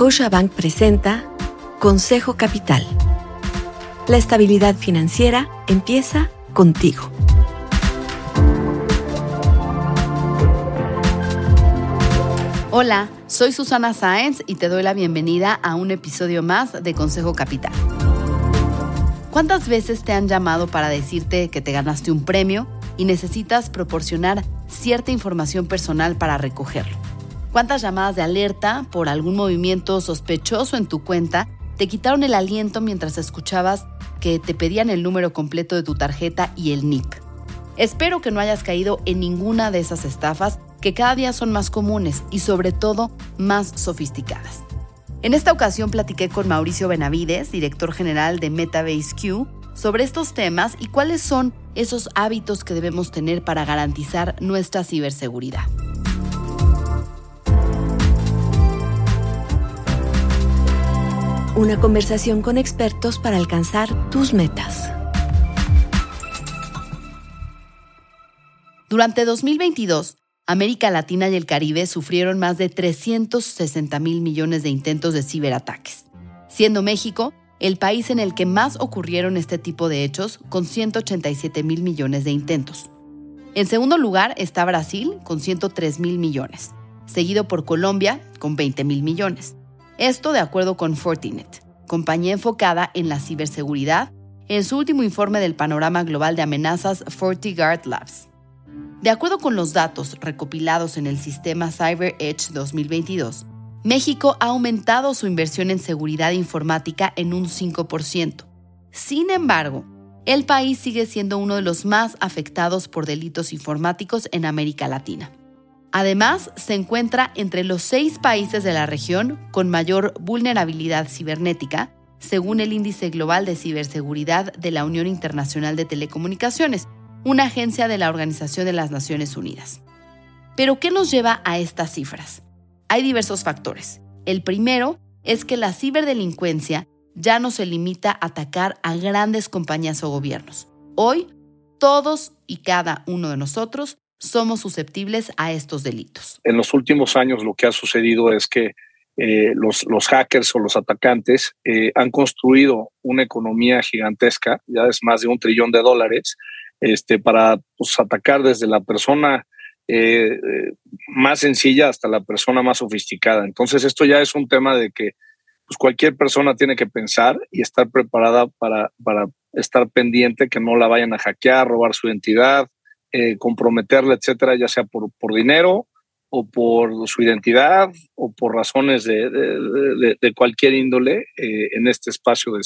Scotiabank presenta Consejo Capital. La estabilidad financiera empieza contigo. Hola, soy Susana Sáenz y te doy la bienvenida a un episodio más de Consejo Capital. ¿Cuántas veces te han llamado para decirte que te ganaste un premio y necesitas proporcionar cierta información personal para recogerlo? ¿Cuántas llamadas de alerta por algún movimiento sospechoso en tu cuenta te quitaron el aliento mientras escuchabas que te pedían el número completo de tu tarjeta y el NIP? Espero que no hayas caído en ninguna de esas estafas que cada día son más comunes y sobre todo más sofisticadas. En esta ocasión platiqué con Mauricio Benavides, director general de Metabase Q, sobre estos temas y cuáles son esos hábitos que debemos tener para garantizar nuestra ciberseguridad. Una conversación con expertos para alcanzar tus metas. Durante 2022, América Latina y el Caribe sufrieron más de 360 mil millones de intentos de ciberataques, siendo México el país en el que más ocurrieron este tipo de hechos, con 187 mil millones de intentos. En segundo lugar está Brasil, con 103 mil millones, seguido por Colombia, con 20 mil millones. Esto de acuerdo con Fortinet, compañía enfocada en la ciberseguridad, en su último informe del panorama global de amenazas FortiGuard Labs. De acuerdo con los datos recopilados en el sistema Cyber Edge 2022, México ha aumentado su inversión en seguridad informática en un 5%. Sin embargo, el país sigue siendo uno de los más afectados por delitos informáticos en América Latina. Además, se encuentra entre los seis países de la región con mayor vulnerabilidad cibernética, según el Índice Global de Ciberseguridad de la Unión Internacional de Telecomunicaciones, una agencia de la Organización de las Naciones Unidas. Pero, ¿qué nos lleva a estas cifras? Hay diversos factores. El primero es que la ciberdelincuencia ya no se limita a atacar a grandes compañías o gobiernos. Hoy, todos y cada uno de nosotros somos susceptibles a estos delitos. En los últimos años lo que ha sucedido es que eh, los, hackers o los atacantes eh, han construido una economía gigantesca, ya es más de un trillón de dólares, este, para pues, atacar desde la persona eh, más sencilla hasta la persona más sofisticada. Entonces esto ya es un tema de que pues, cualquier persona tiene que pensar y estar preparada para, para estar pendiente que no la vayan a hackear, robar su identidad, eh, comprometerla, etcétera, ya sea por, por dinero o por su identidad o por razones de, de, de, cualquier índole eh, en este espacio de,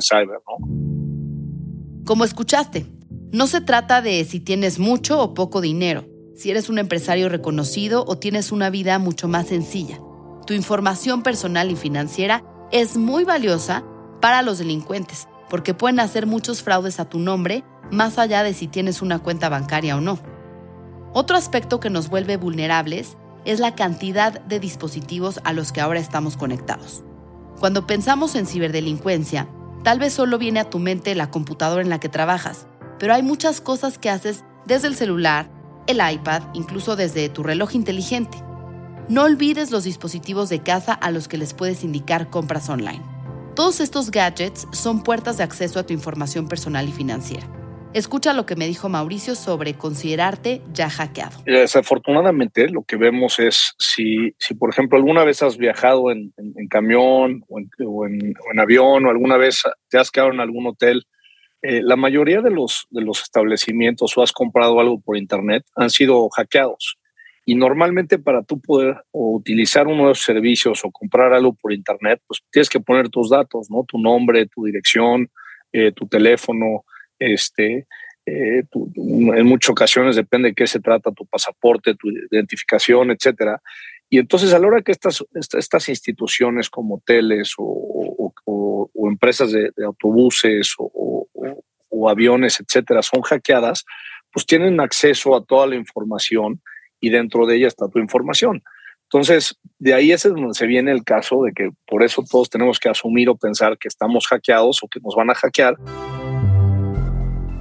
cyber. ¿no? Como escuchaste, no se trata de si tienes mucho o poco dinero, si eres un empresario reconocido o tienes una vida mucho más sencilla. Tu información personal y financiera es muy valiosa para los delincuentes, porque pueden hacer muchos fraudes a tu nombre más allá de si tienes una cuenta bancaria o no. Otro aspecto que nos vuelve vulnerables es la cantidad de dispositivos a los que ahora estamos conectados. Cuando pensamos en ciberdelincuencia, tal vez solo viene a tu mente la computadora en la que trabajas, pero hay muchas cosas que haces desde el celular, el iPad, incluso desde tu reloj inteligente. No olvides los dispositivos de casa a los que les puedes indicar compras online. Todos estos gadgets son puertas de acceso a tu información personal y financiera. Escucha lo que me dijo Mauricio sobre considerarte ya hackeado. Desafortunadamente, lo que vemos es si, si por ejemplo, alguna vez has viajado en, camión o en, avión o alguna vez te has quedado en algún hotel, eh, la mayoría de los, de los establecimientos o has comprado algo por internet han sido hackeados. Y normalmente para tú poder utilizar uno de esos servicios o comprar algo por internet, pues tienes que poner tus datos, ¿no? Tu nombre, tu dirección, eh, tu teléfono, este, eh, en muchas ocasiones depende de qué se trata, tu pasaporte, tu identificación, etcétera. Y entonces a la hora que estas, instituciones como hoteles o, empresas de, autobuses o, aviones, etcétera, son hackeadas, pues tienen acceso a toda la información y dentro de ella está tu información. Entonces, de ahí es donde se viene el caso de que por eso todos tenemos que asumir o pensar que estamos hackeados o que nos van a hackear.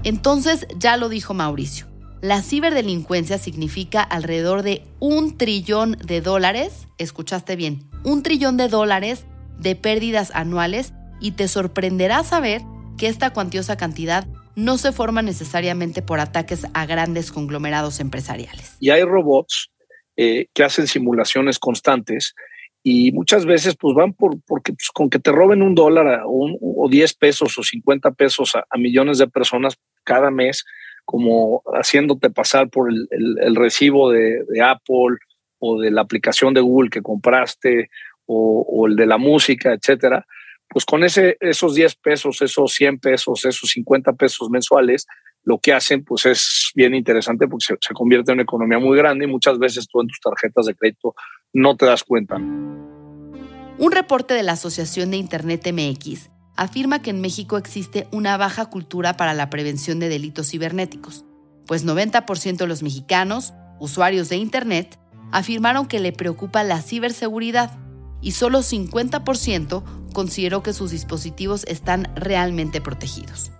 Entonces, ya lo dijo Mauricio, la ciberdelincuencia significa alrededor de un trillón de dólares, escuchaste bien, un trillón de dólares de pérdidas anuales y te sorprenderá saber que esta cuantiosa cantidad no se forma necesariamente por ataques a grandes conglomerados empresariales. Y hay robots eh, que hacen simulaciones constantes y muchas veces pues van por porque pues, con que te roben un dólar o, o 10 pesos o 50 pesos a, millones de personas cada mes, como haciéndote pasar por el, recibo de, Apple o de la aplicación de Google que compraste o, o el de la música, etcétera, pues con ese, esos 10 pesos, esos 100 pesos, esos 50 pesos mensuales, lo que hacen pues es bien interesante porque se, convierte en una economía muy grande y muchas veces tú en tus tarjetas de crédito no te das cuenta. Un reporte de la Asociación de Internet MX afirma que en México existe una baja cultura para la prevención de delitos cibernéticos, pues 90% de los mexicanos, usuarios de Internet, afirmaron que le preocupa la ciberseguridad y solo 50% consideró que sus dispositivos están realmente protegidos.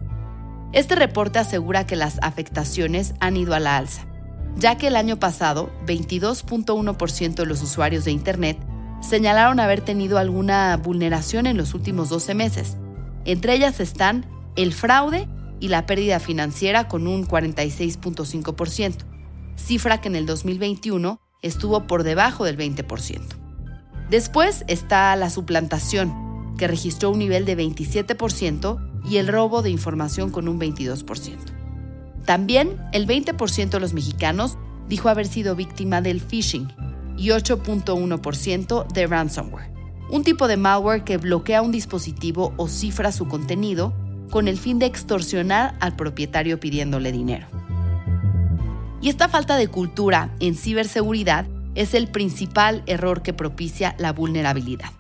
Este reporte asegura que las afectaciones han ido a la alza, ya que el año pasado 22.1% de los usuarios de Internet señalaron haber tenido alguna vulneración en los últimos 12 meses. Entre ellas están el fraude y la pérdida financiera con un 46.5%, cifra que en el 2021 estuvo por debajo del 20%. Después está la suplantación, que registró un nivel de 27%, y el robo de información con un 22%. También el 20% de los mexicanos dijo haber sido víctima del phishing y 8.1% de ransomware, un tipo de malware que bloquea un dispositivo o cifra su contenido con el fin de extorsionar al propietario pidiéndole dinero. Y esta falta de cultura en ciberseguridad es el principal error que propicia la vulnerabilidad.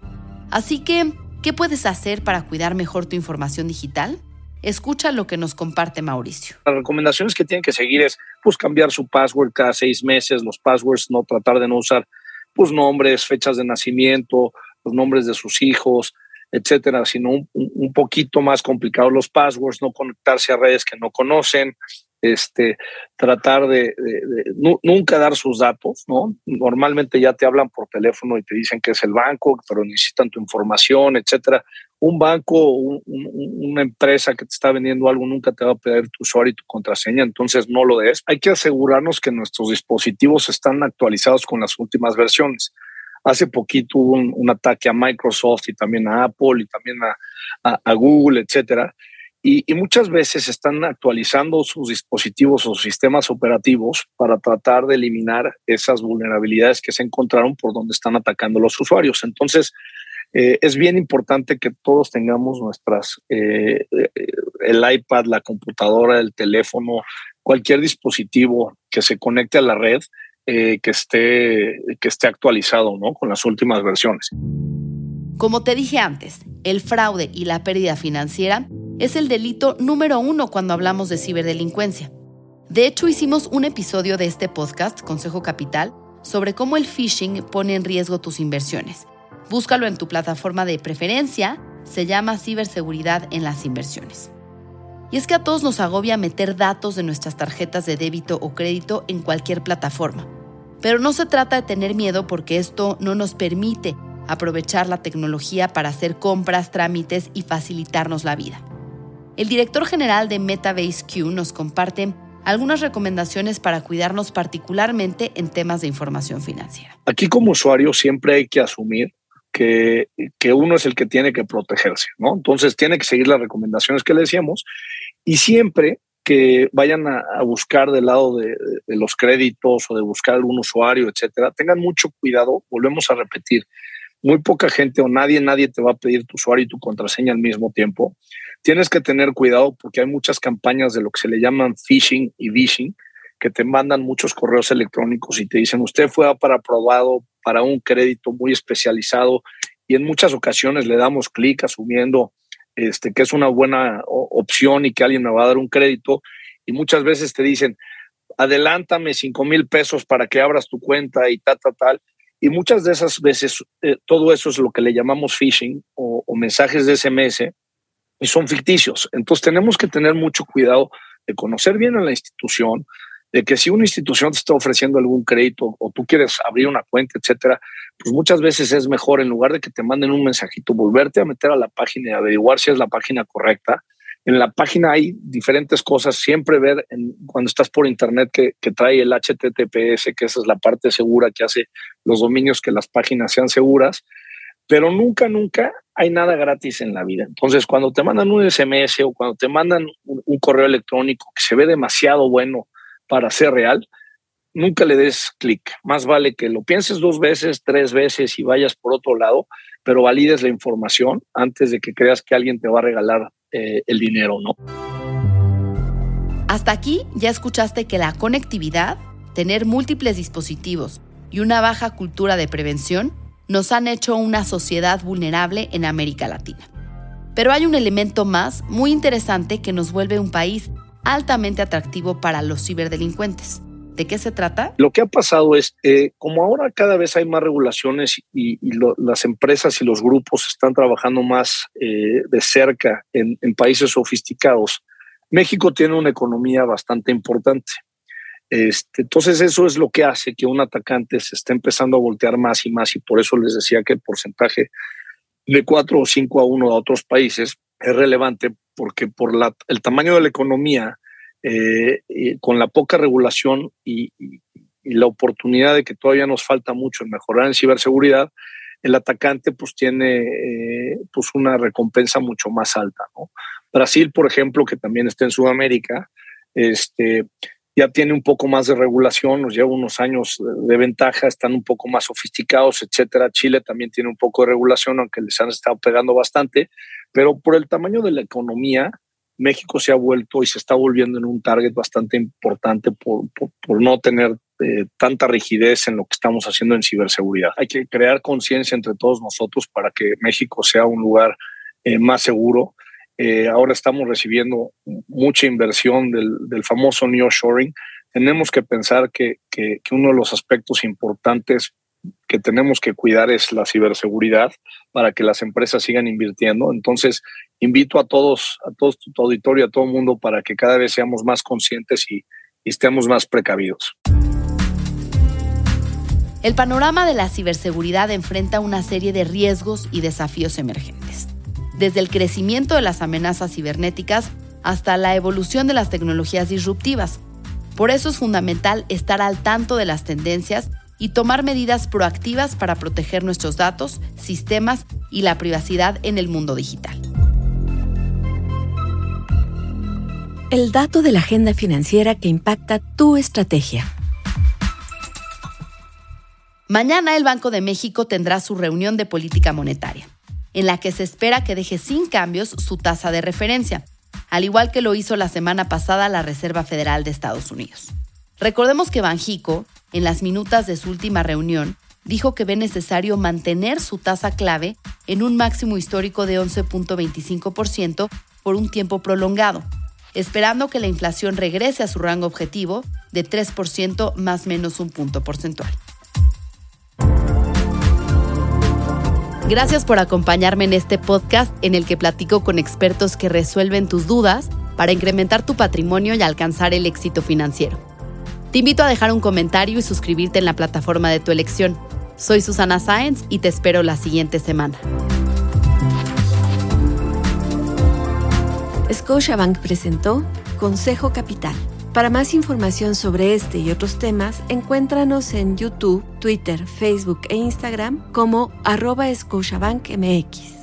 Así que ¿Qué puedes hacer para cuidar mejor tu información digital? Escucha lo que nos comparte Mauricio. Las recomendaciones que tienen que seguir es pues cambiar su password cada seis meses, los passwords no tratar de no usar pues nombres, fechas de nacimiento, los nombres de sus hijos, etcétera, sino un, un poquito más complicado los passwords, no conectarse a redes que no conocen, este, tratar de, nunca dar sus datos, ¿no? Normalmente ya te hablan por teléfono y te dicen que es el banco, pero necesitan tu información, etcétera. Un banco, una empresa que te está vendiendo algo nunca te va a pedir tu usuario y tu contraseña, entonces no lo des. Hay que asegurarnos que nuestros dispositivos están actualizados con las últimas versiones. Hace poquito hubo un, ataque a Microsoft y también a Apple y también a, Google, etcétera y, muchas veces están actualizando sus dispositivos o sistemas operativos para tratar de eliminar esas vulnerabilidades que se encontraron por donde están atacando los usuarios. Entonces, eh, es bien importante que todos tengamos nuestras, eh, eh, el iPad, la computadora, el teléfono, cualquier dispositivo que se conecte a la red, que, esté, que esté actualizado ¿no? con las últimas versiones. Como te dije antes, el fraude y la pérdida financiera es el delito número uno cuando hablamos de ciberdelincuencia. De hecho, hicimos un episodio de este podcast, Consejo Capital, sobre cómo el phishing pone en riesgo tus inversiones. Búscalo en tu plataforma de preferencia, se llama Ciberseguridad en las inversiones. Y es que a todos nos agobia meter datos de nuestras tarjetas de débito o crédito en cualquier plataforma. Pero no se trata de tener miedo porque esto no nos permite aprovechar la tecnología para hacer compras, trámites y facilitarnos la vida. El director general de Metabase Q nos comparte algunas recomendaciones para cuidarnos particularmente en temas de información financiera. Aquí como usuario siempre hay que asumir que, que, uno es el que tiene que protegerse, ¿no? Entonces tiene que seguir las recomendaciones que le decíamos y siempre que vayan a, buscar del lado de, de, los créditos o de buscar algún usuario, etcétera, tengan mucho cuidado, volvemos a repetir, muy poca gente o nadie, nadie te va a pedir tu usuario y tu contraseña al mismo tiempo tienes que tener cuidado porque hay muchas campañas de lo que se le llaman phishing y vishing que te mandan muchos correos electrónicos y te dicen usted fue para aprobado para un crédito muy especializado y en muchas ocasiones le damos clic asumiendo este, que es una buena opción y que alguien me va a dar un crédito y muchas veces te dicen adelántame cinco mil pesos para que abras tu cuenta y tal, tal, tal. Y muchas de esas veces eh, todo eso es lo que le llamamos phishing o, o mensajes de SMS y son ficticios. Entonces tenemos que tener mucho cuidado de conocer bien a la institución, de que si una institución te está ofreciendo algún crédito o tú quieres abrir una cuenta, etcétera, pues muchas veces es mejor, en lugar de que te manden un mensajito, volverte a meter a la página y averiguar si es la página correcta. En la página hay diferentes cosas, siempre ver cuando estás por internet que, trae el HTTPS, que esa es la parte segura que hace los dominios que las páginas sean seguras, pero nunca, nunca hay nada gratis en la vida. Entonces, cuando te mandan un SMS o cuando te mandan un, correo electrónico que se ve demasiado bueno para ser real, nunca le des clic. Más vale que lo pienses dos veces, tres veces y vayas por otro lado, pero valides la información antes de que creas que alguien te va a regalar eh, el dinero, ¿no? Hasta aquí ya escuchaste que la conectividad, tener múltiples dispositivos y una baja cultura de prevención nos han hecho una sociedad vulnerable en América Latina. Pero hay un elemento más muy interesante que nos vuelve un país altamente atractivo para los ciberdelincuentes. ¿De qué se trata? Lo que ha pasado es, eh, como ahora cada vez hay más regulaciones y, las empresas y los grupos están trabajando más eh, de cerca en países sofisticados, México tiene una economía bastante importante. Este, entonces eso es lo que hace que un atacante se esté empezando a voltear más y más y por eso les decía que el porcentaje de 4 o 5 a 1 a otros países es relevante porque por la, el tamaño de la economía, eh, con la poca regulación y, la oportunidad de que todavía nos falta mucho en mejorar en ciberseguridad, el atacante pues tiene eh, pues una recompensa mucho más alta. Brasil, por ejemplo, que también está en Sudamérica, este, ya tiene un poco más de regulación, nos lleva unos años de ventaja, están un poco más sofisticados, etcétera. Chile también tiene un poco de regulación, aunque les han estado pegando bastante, pero por el tamaño de la economía, México se ha vuelto y se está volviendo en un target bastante importante por, no tener eh, tanta rigidez en lo que estamos haciendo en ciberseguridad. Hay que crear conciencia entre todos nosotros para que México sea un lugar eh, más seguro eh, ahora estamos recibiendo mucha inversión del, del famoso nearshoring. Tenemos que pensar que, que, uno de los aspectos importantes que tenemos que cuidar es la ciberseguridad para que las empresas sigan invirtiendo. Entonces, invito a todos, a todo tu auditorio, a todo el mundo para que cada vez seamos más conscientes y estemos más precavidos. El panorama de la ciberseguridad enfrenta una serie de riesgos y desafíos emergentes desde el crecimiento de las amenazas cibernéticas hasta la evolución de las tecnologías disruptivas. Por eso es fundamental estar al tanto de las tendencias y tomar medidas proactivas para proteger nuestros datos, sistemas y la privacidad en el mundo digital. El dato de la agenda financiera que impacta tu estrategia. Mañana el Banco de México tendrá su reunión de política monetaria en la que se espera que deje sin cambios su tasa de referencia, al igual que lo hizo la semana pasada la Reserva Federal de Estados Unidos. Recordemos que Banjico, en las minutas de su última reunión, dijo que ve necesario mantener su tasa clave en un máximo histórico de 11.25% por un tiempo prolongado, esperando que la inflación regrese a su rango objetivo de 3% más menos un punto porcentual. Gracias por acompañarme en este podcast en el que platico con expertos que resuelven tus dudas para incrementar tu patrimonio y alcanzar el éxito financiero. Te invito a dejar un comentario y suscribirte en la plataforma de tu elección. Soy Susana Sáenz y te espero la siguiente semana. Scotiabank presentó Consejo Capital. Para más información sobre este y otros temas, encuéntranos en YouTube, Twitter, Facebook e Instagram como arroba MX.